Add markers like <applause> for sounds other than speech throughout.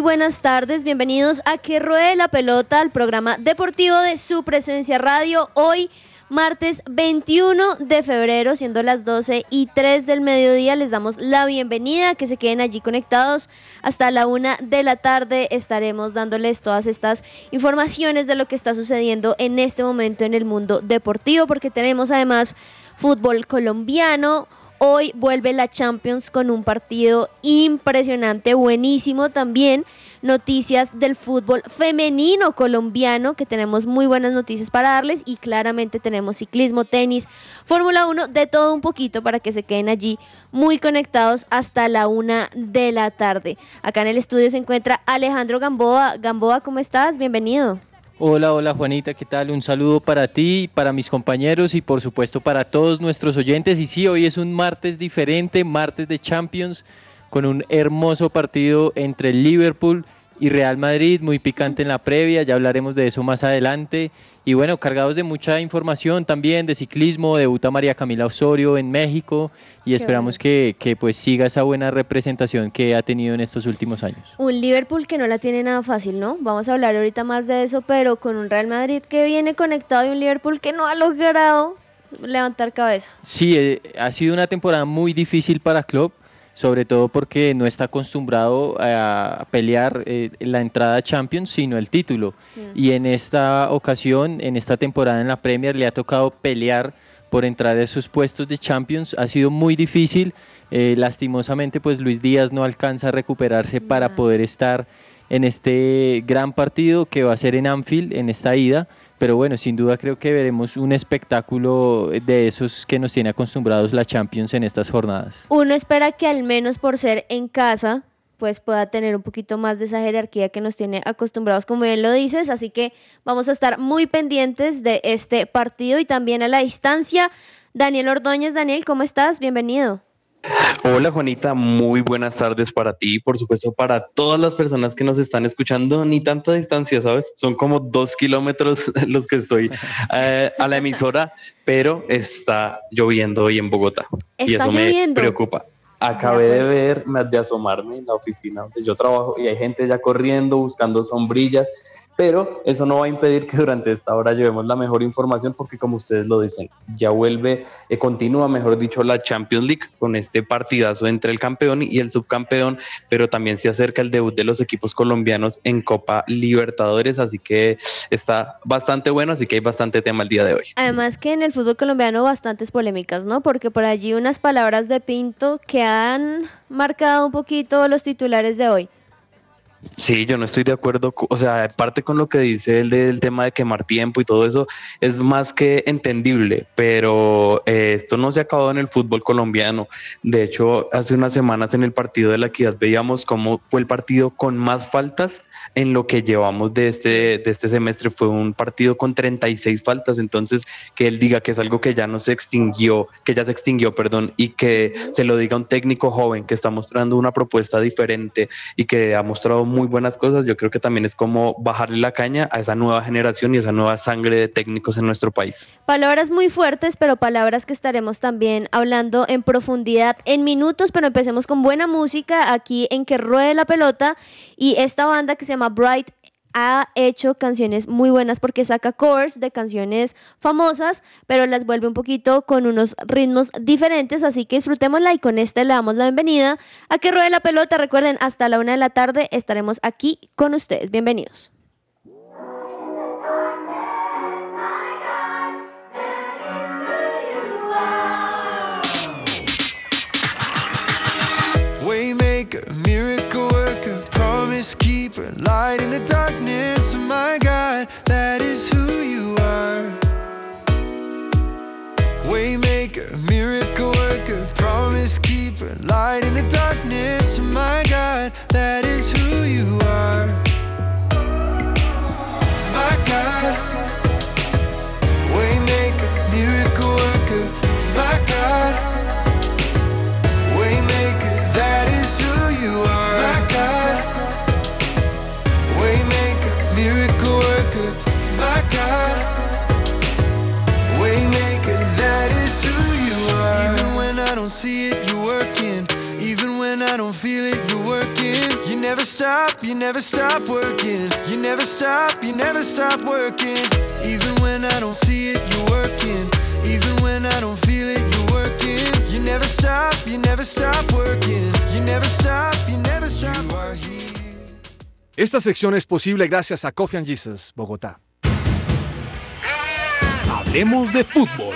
buenas tardes, bienvenidos a Que Ruede la Pelota, al programa deportivo de su presencia radio. Hoy, martes 21 de febrero, siendo las 12 y 3 del mediodía, les damos la bienvenida, que se queden allí conectados hasta la 1 de la tarde. Estaremos dándoles todas estas informaciones de lo que está sucediendo en este momento en el mundo deportivo, porque tenemos además fútbol colombiano. Hoy vuelve la Champions con un partido impresionante, buenísimo también. Noticias del fútbol femenino colombiano, que tenemos muy buenas noticias para darles y claramente tenemos ciclismo, tenis, Fórmula 1, de todo un poquito para que se queden allí muy conectados hasta la una de la tarde. Acá en el estudio se encuentra Alejandro Gamboa. Gamboa, ¿cómo estás? Bienvenido. Hola, hola Juanita, ¿qué tal? Un saludo para ti, para mis compañeros y por supuesto para todos nuestros oyentes. Y sí, hoy es un martes diferente, martes de Champions, con un hermoso partido entre Liverpool y Real Madrid, muy picante en la previa, ya hablaremos de eso más adelante. Y bueno, cargados de mucha información también de ciclismo, debuta María Camila Osorio en México y Qué esperamos que, que pues siga esa buena representación que ha tenido en estos últimos años. Un Liverpool que no la tiene nada fácil, ¿no? Vamos a hablar ahorita más de eso, pero con un Real Madrid que viene conectado y un Liverpool que no ha logrado levantar cabeza. Sí, eh, ha sido una temporada muy difícil para Klopp, sobre todo porque no está acostumbrado a pelear eh, la entrada a Champions, sino el título. Y en esta ocasión, en esta temporada en la Premier, le ha tocado pelear por entrar a esos puestos de Champions. Ha sido muy difícil. Eh, lastimosamente, pues Luis Díaz no alcanza a recuperarse para poder estar en este gran partido que va a ser en Anfield, en esta ida. Pero bueno, sin duda creo que veremos un espectáculo de esos que nos tiene acostumbrados la Champions en estas jornadas. Uno espera que al menos por ser en casa, pues pueda tener un poquito más de esa jerarquía que nos tiene acostumbrados, como bien lo dices. Así que vamos a estar muy pendientes de este partido y también a la distancia. Daniel Ordóñez, Daniel, ¿cómo estás? Bienvenido. Hola Juanita, muy buenas tardes para ti y por supuesto para todas las personas que nos están escuchando, ni tanta distancia, ¿sabes? Son como dos kilómetros <laughs> los que estoy eh, a la emisora, pero está lloviendo hoy en Bogotá y Está eso lloviendo. me preocupa. Acabé de ver, de asomarme en la oficina donde yo trabajo y hay gente ya corriendo, buscando sombrillas, pero eso no va a impedir que durante esta hora llevemos la mejor información porque como ustedes lo dicen, ya vuelve, eh, continúa, mejor dicho, la Champions League con este partidazo entre el campeón y el subcampeón, pero también se acerca el debut de los equipos colombianos en Copa Libertadores, así que está bastante bueno, así que hay bastante tema el día de hoy. Además que en el fútbol colombiano bastantes polémicas, ¿no? Porque por allí unas palabras de Pinto que han marcado un poquito los titulares de hoy. Sí, yo no estoy de acuerdo, o sea, parte con lo que dice él del tema de quemar tiempo y todo eso, es más que entendible, pero eh, esto no se acabado en el fútbol colombiano. De hecho, hace unas semanas en el partido de la equidad veíamos cómo fue el partido con más faltas en lo que llevamos de este, de este semestre. Fue un partido con 36 faltas, entonces que él diga que es algo que ya no se extinguió, que ya se extinguió, perdón, y que se lo diga un técnico joven que está mostrando una propuesta diferente y que ha mostrado muy buenas cosas, yo creo que también es como bajarle la caña a esa nueva generación y esa nueva sangre de técnicos en nuestro país. Palabras muy fuertes, pero palabras que estaremos también hablando en profundidad en minutos, pero empecemos con buena música aquí en Que Ruede la Pelota y esta banda que se llama Bright ha hecho canciones muy buenas porque saca covers de canciones famosas, pero las vuelve un poquito con unos ritmos diferentes, así que disfrutémosla y con este le damos la bienvenida a Que Ruede la Pelota. Recuerden, hasta la una de la tarde estaremos aquí con ustedes. Bienvenidos. God, that is who you are. My God, waymaker, miracle worker. My God, waymaker, that is who you are. My God, waymaker, miracle worker. My God, waymaker, that is who you are. Even when I don't see it, you're working. Even when I don't feel stop, you never stop working. You never stop, you never stop working. Even when I don't see it, you're working. Even when I don't feel it, you're working. You never stop, you never stop working. You never stop, you never stop. You are here. Esta sección es posible gracias a Coffee and Jesus, Bogotá. Hablemos de fútbol.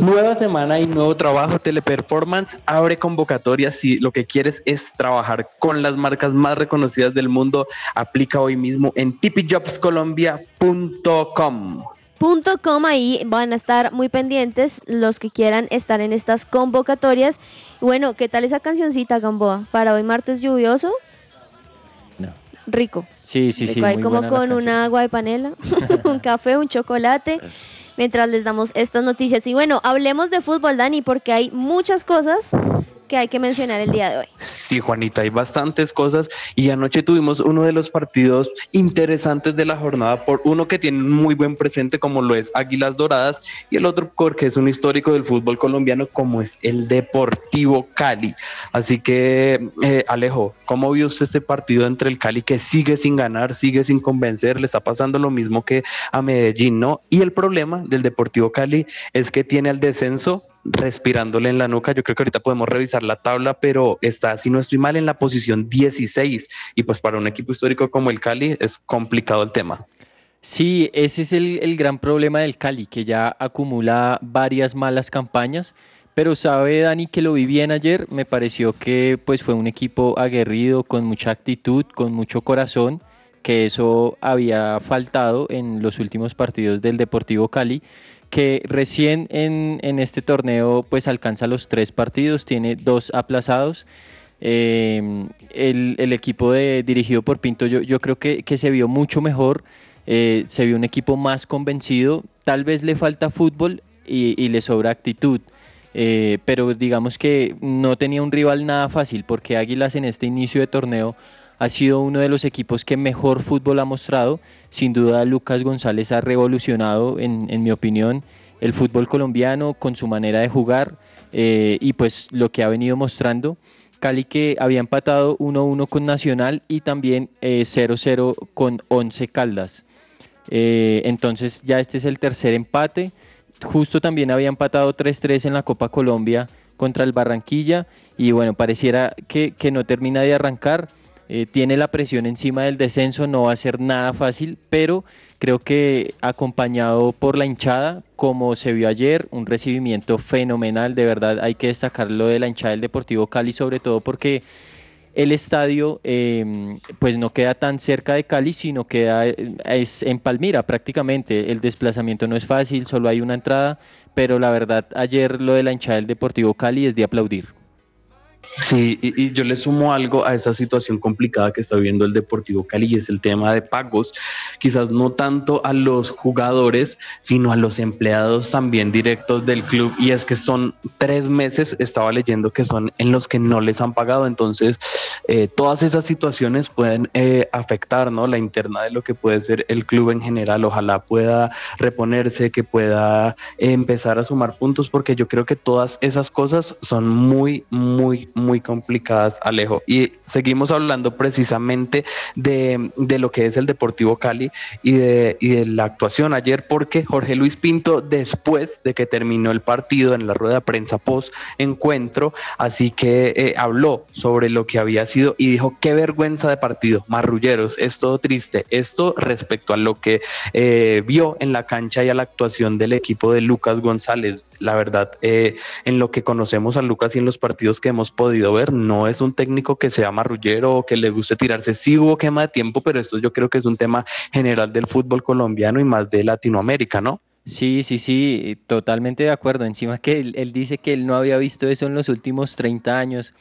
Nueva semana y nuevo trabajo. Teleperformance abre convocatorias. Si lo que quieres es trabajar con las marcas más reconocidas del mundo, aplica hoy mismo en tipijobscolombia.com. Punto com, ahí van a estar muy pendientes los que quieran estar en estas convocatorias. Bueno, ¿qué tal esa cancioncita, Gamboa? Para hoy martes lluvioso, No. rico. Sí, sí, sí. ahí muy como con canción. una agua de panela, <laughs> un café, un chocolate, mientras les damos estas noticias. Y bueno, hablemos de fútbol, Dani, porque hay muchas cosas que hay que mencionar el día de hoy. Sí, Juanita, hay bastantes cosas y anoche tuvimos uno de los partidos interesantes de la jornada por uno que tiene un muy buen presente como lo es Águilas Doradas y el otro porque es un histórico del fútbol colombiano como es el Deportivo Cali. Así que eh, Alejo, ¿cómo vio usted este partido entre el Cali que sigue sin ganar, sigue sin convencer? Le está pasando lo mismo que a Medellín, ¿no? Y el problema del Deportivo Cali es que tiene el descenso respirándole en la nuca. Yo creo que ahorita podemos revisar la tabla, pero está, si no estoy mal, en la posición 16. Y pues para un equipo histórico como el Cali es complicado el tema. Sí, ese es el, el gran problema del Cali, que ya acumula varias malas campañas. Pero sabe Dani que lo vi bien ayer, me pareció que pues fue un equipo aguerrido, con mucha actitud, con mucho corazón, que eso había faltado en los últimos partidos del Deportivo Cali, que recién en, en este torneo pues alcanza los tres partidos, tiene dos aplazados. Eh, el, el equipo de, dirigido por Pinto yo, yo creo que, que se vio mucho mejor, eh, se vio un equipo más convencido, tal vez le falta fútbol y, y le sobra actitud. Eh, pero digamos que no tenía un rival nada fácil porque Águilas en este inicio de torneo ha sido uno de los equipos que mejor fútbol ha mostrado. Sin duda Lucas González ha revolucionado, en, mi opinión, el fútbol colombiano con su manera de jugar eh, y pues lo que ha venido mostrando. Cali que había empatado 1-1 con Nacional y también eh, 0-0 con Once Caldas. Eh, entonces ya este es el tercer empate. Justo también había empatado 3-3 en la Copa Colombia contra el Barranquilla y bueno, pareciera que no termina de arrancar. Eh, tiene la presión encima del descenso, no va a ser nada fácil, pero creo que acompañado por la hinchada, como se vio ayer, un recibimiento fenomenal, de verdad hay que destacar lo de la hinchada del Deportivo Cali, sobre todo porque el estadio eh, pues no queda tan cerca de Cali, sino queda eh, es en Palmira prácticamente. El desplazamiento no es fácil, solo hay una entrada, pero la verdad ayer lo de la hinchada del Deportivo Cali es de aplaudir. Sí, y, y yo le sumo algo a esa situación complicada que está viviendo el Deportivo Cali y es el tema de pagos, quizás no tanto a los jugadores, sino a los empleados también directos del club. Y es que son tres meses, estaba leyendo que son en los que no les han pagado, entonces eh, todas esas situaciones pueden eh, afectar ¿no? la interna de lo que puede ser el club en general, ojalá pueda reponerse, que pueda eh, empezar a sumar puntos, porque yo creo que todas esas cosas son muy, muy, muy complicadas, Alejo. Y seguimos hablando precisamente de, de lo que es el Deportivo Cali y de, y de la actuación ayer, porque Jorge Luis Pinto, después de que terminó el partido en la rueda de prensa post encuentro, así que habló sobre lo que había sido y dijo, qué vergüenza de partido, marrulleros, es todo triste. Esto respecto a lo que eh, vio en la cancha y a la actuación del equipo de Lucas González. La verdad, eh, en lo que conocemos a Lucas y en los partidos que hemos podido ver, no es un técnico que sea marrullero o que le guste tirarse. Sí hubo quema de tiempo, pero esto yo creo que es un tema general del fútbol colombiano y más de Latinoamérica, ¿no? Sí, sí, sí, totalmente de acuerdo. Encima que él, él, dice que él no había visto eso en los últimos 30 años.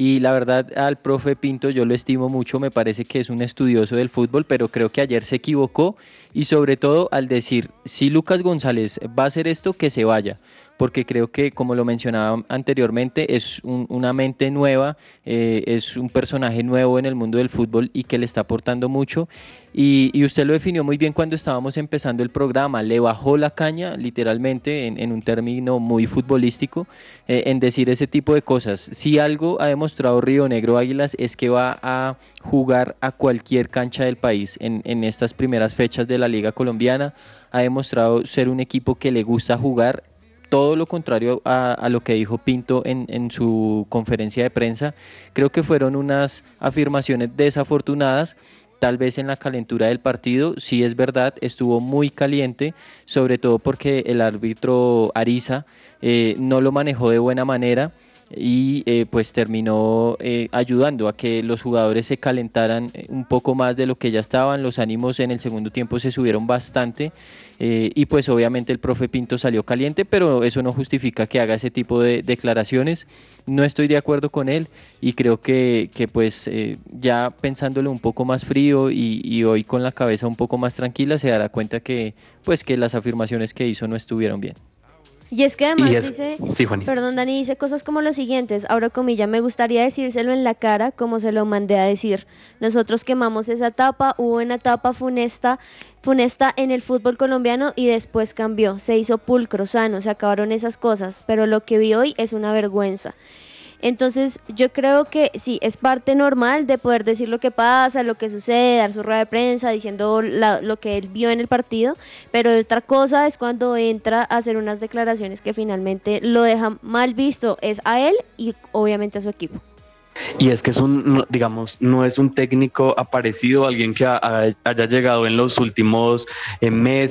Y la verdad al profe Pinto yo lo estimo mucho, me parece que es un estudioso del fútbol, pero creo que ayer se equivocó y sobre todo al decir, si Lucas González va a hacer esto, que se vaya porque creo que, como lo mencionaba anteriormente, es una mente nueva, eh, es un personaje nuevo en el mundo del fútbol y que le está aportando mucho. Y, usted lo definió muy bien cuando estábamos empezando el programa, le bajó la caña, literalmente, en, un término muy futbolístico, eh, en decir ese tipo de cosas. Si algo ha demostrado Río Negro Águilas es que va a jugar a cualquier cancha del país en, en estas primeras fechas de la Liga Colombiana. Ha demostrado ser un equipo que le gusta jugar todo lo contrario a, lo que dijo Pinto en, su conferencia de prensa. Creo que fueron unas afirmaciones desafortunadas. Tal vez en la calentura del partido, sí es verdad, estuvo muy caliente, sobre todo porque el árbitro Ariza eh, no lo manejó de buena manera y eh, pues terminó eh, ayudando a que los jugadores se calentaran un poco más de lo que ya estaban, los ánimos en el segundo tiempo se subieron bastante eh, y pues obviamente el profe Pinto salió caliente, pero eso no justifica que haga ese tipo de declaraciones. No estoy de acuerdo con él y creo que, que pues eh, ya pensándolo un poco más frío y, y, hoy con la cabeza un poco más tranquila se dará cuenta que pues que las afirmaciones que hizo no estuvieron bien. Y es que además dice, perdón Dani, dice cosas como lo siguientes, ahora comilla, me gustaría decírselo en la cara como se lo mandé a decir. Nosotros quemamos esa etapa, hubo una etapa funesta, funesta en el fútbol colombiano y después cambió, se hizo pulcro, sano, se acabaron esas cosas, pero lo que vi hoy es una vergüenza. Entonces yo creo que sí, es parte normal de poder decir lo que pasa, lo que sucede, dar su rueda de prensa diciendo lo que él vio en el partido, pero otra cosa es cuando entra a hacer unas declaraciones que finalmente lo dejan mal visto, es a él y obviamente a su equipo. Y es que es un, digamos, no es un técnico aparecido, alguien que haya llegado en los últimos eh, meses